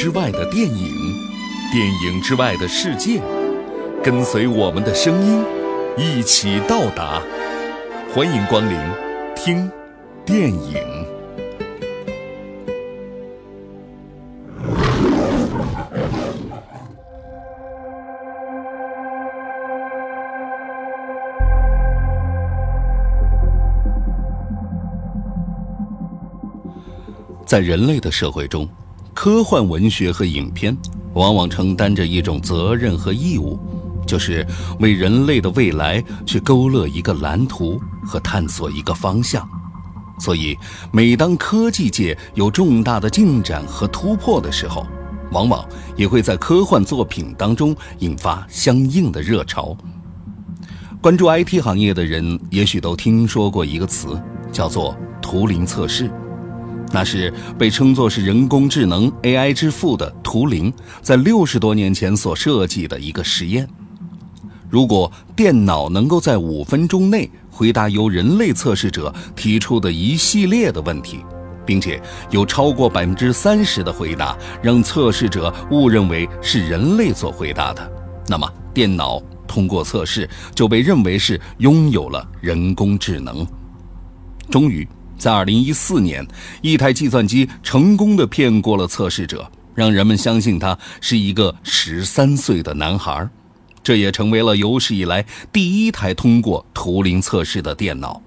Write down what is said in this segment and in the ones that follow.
之外的电影，电影之外的世界，跟随我们的声音，一起到达。欢迎光临，听电影。在人类的社会中，科幻文学和影片往往承担着一种责任和义务，就是为人类的未来去勾勒一个蓝图和探索一个方向。所以，每当科技界有重大的进展和突破的时候，往往也会在科幻作品当中引发相应的热潮。关注 IT 行业的人，也许都听说过一个词，叫做图灵测试。那是被称作是人工智能 AI 之父的图灵，在六十多年前所设计的一个实验。如果电脑能够在五分钟内回答由人类测试者提出的一系列的问题，并且有超过百分之三十的回答让测试者误认为是人类所回答的，那么电脑通过测试就被认为是拥有了人工智能。终于。在二零一四年，一台计算机成功的骗过了测试者，让人们相信他是一个十三岁的男孩。这也成为了有史以来第一台通过图灵测试的电脑。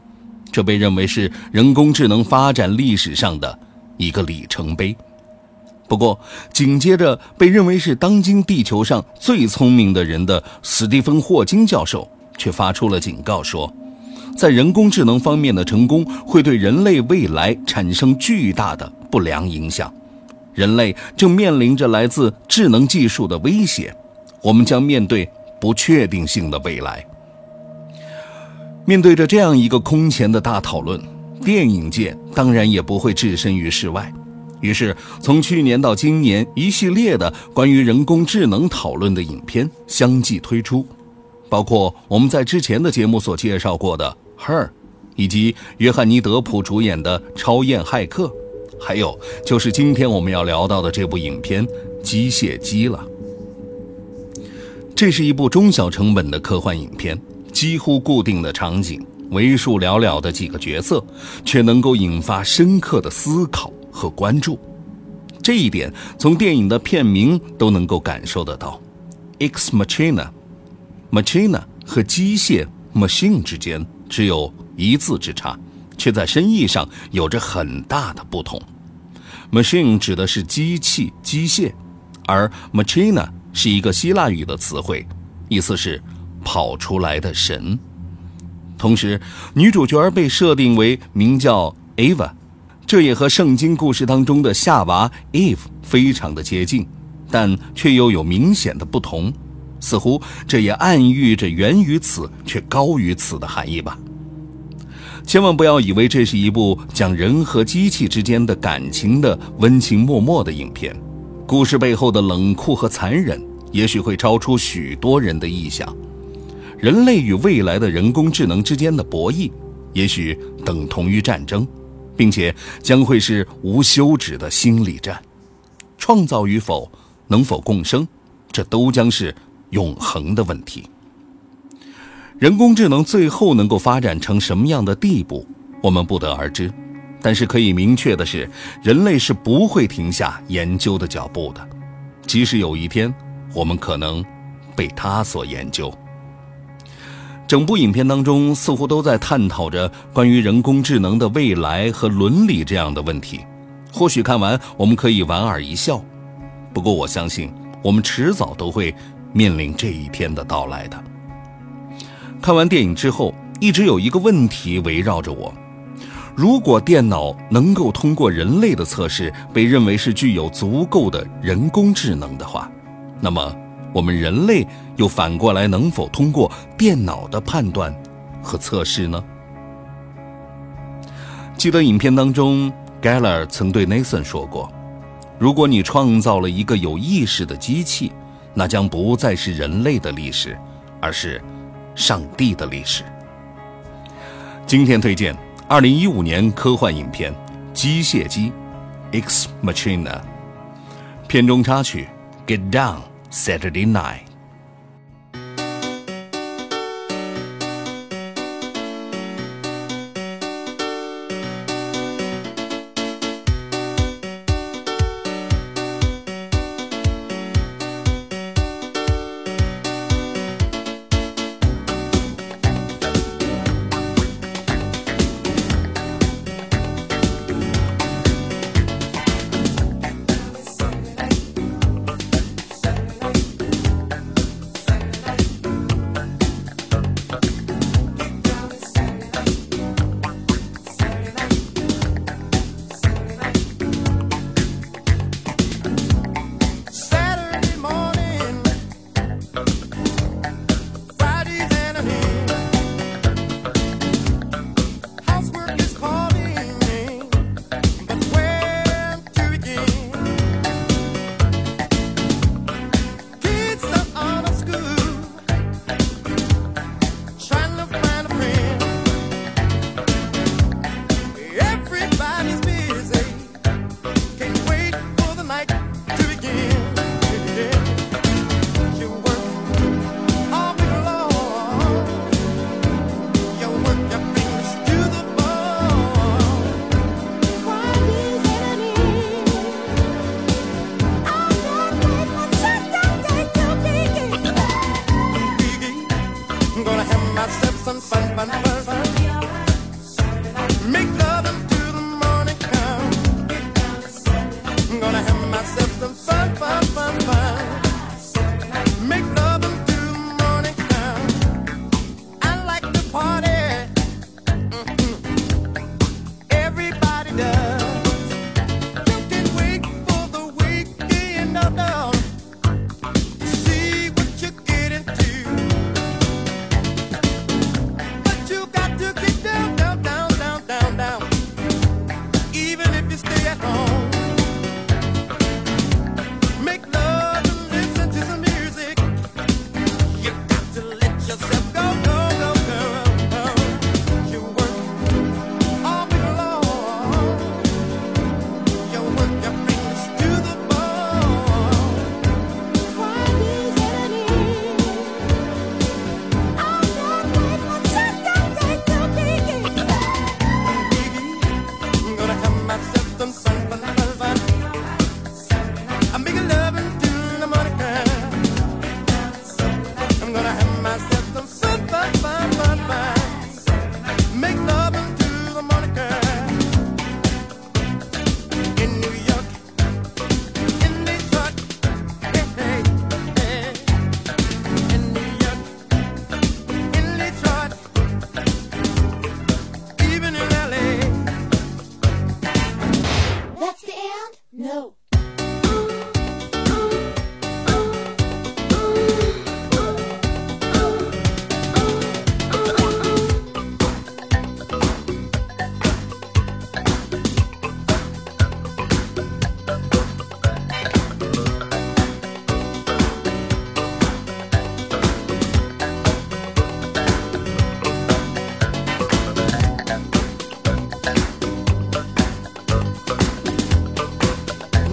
这被认为是人工智能发展历史上的一个里程碑。不过，紧接着被认为是当今地球上最聪明的人的史蒂芬·霍金教授，却发出了警告说。在人工智能方面的成功会对人类未来产生巨大的不良影响，人类正面临着来自智能技术的威胁，我们将面对不确定性的未来。面对着这样一个空前的大讨论，电影界当然也不会置身于世外，于是从去年到今年，一系列的关于人工智能讨论的影片相继推出，包括我们在之前的节目所介绍过的。Her，以及约翰尼·德普主演的《超验骇客》，还有就是今天我们要聊到的这部影片《机械姬》了。这是一部中小成本的科幻影片，几乎固定的场景，为数寥寥的几个角色，却能够引发深刻的思考和关注。这一点从电影的片名都能够感受得到，《Ex Machina》，Machina 和机械 Machine 之间。只有一字之差，却在深意上有着很大的不同。Machine 指的是机器、机械，而 Machina 是一个希腊语的词汇，意思是跑出来的神。同时，女主角被设定为名叫 Eva，这也和圣经故事当中的夏娃 Eve 非常的接近，但却又有明显的不同。似乎这也暗喻着源于此却高于此的含义吧。千万不要以为这是一部讲人和机器之间的感情的温情脉脉的影片，故事背后的冷酷和残忍，也许会超出许多人的意想。人类与未来的人工智能之间的博弈，也许等同于战争，并且将会是无休止的心理战。创造与否，能否共生，这都将是。永恒的问题。人工智能最后能够发展成什么样的地步，我们不得而知。但是可以明确的是，人类是不会停下研究的脚步的，即使有一天我们可能被它所研究。整部影片当中似乎都在探讨着关于人工智能的未来和伦理这样的问题。或许看完我们可以莞尔一笑，不过我相信我们迟早都会。面临这一天的到来的。看完电影之后，一直有一个问题围绕着我：如果电脑能够通过人类的测试，被认为是具有足够的人工智能的话，那么我们人类又反过来能否通过电脑的判断和测试呢？记得影片当中，Geller 曾对 Nathan 说过：“如果你创造了一个有意识的机器。”那将不再是人类的历史，而是上帝的历史。今天推荐二零一五年科幻影片《机械姬》（Ex Machina）。片中插曲《Get Down Saturday Night》。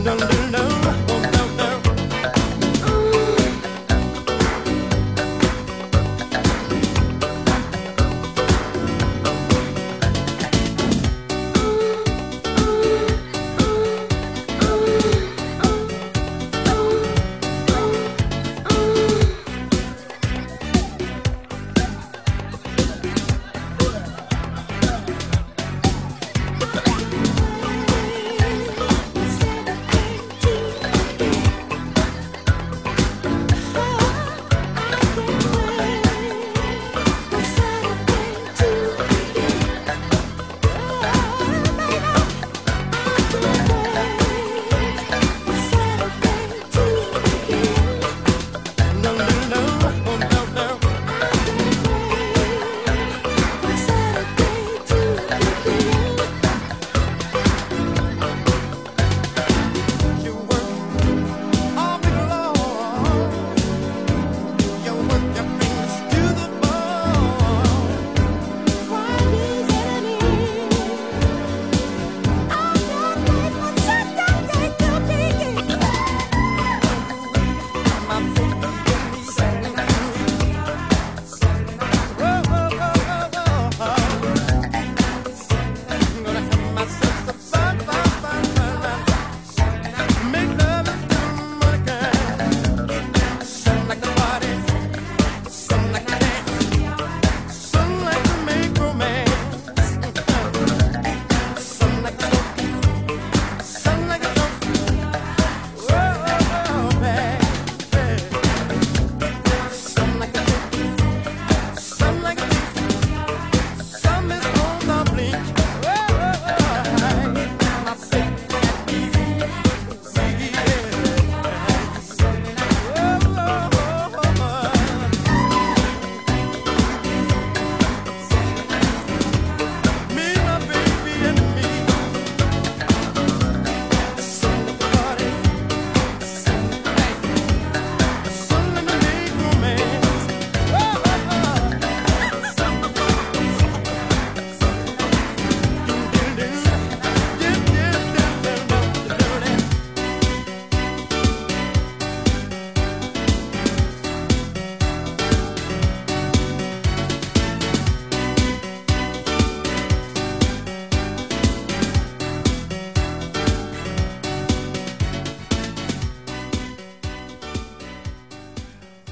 dum dum dum.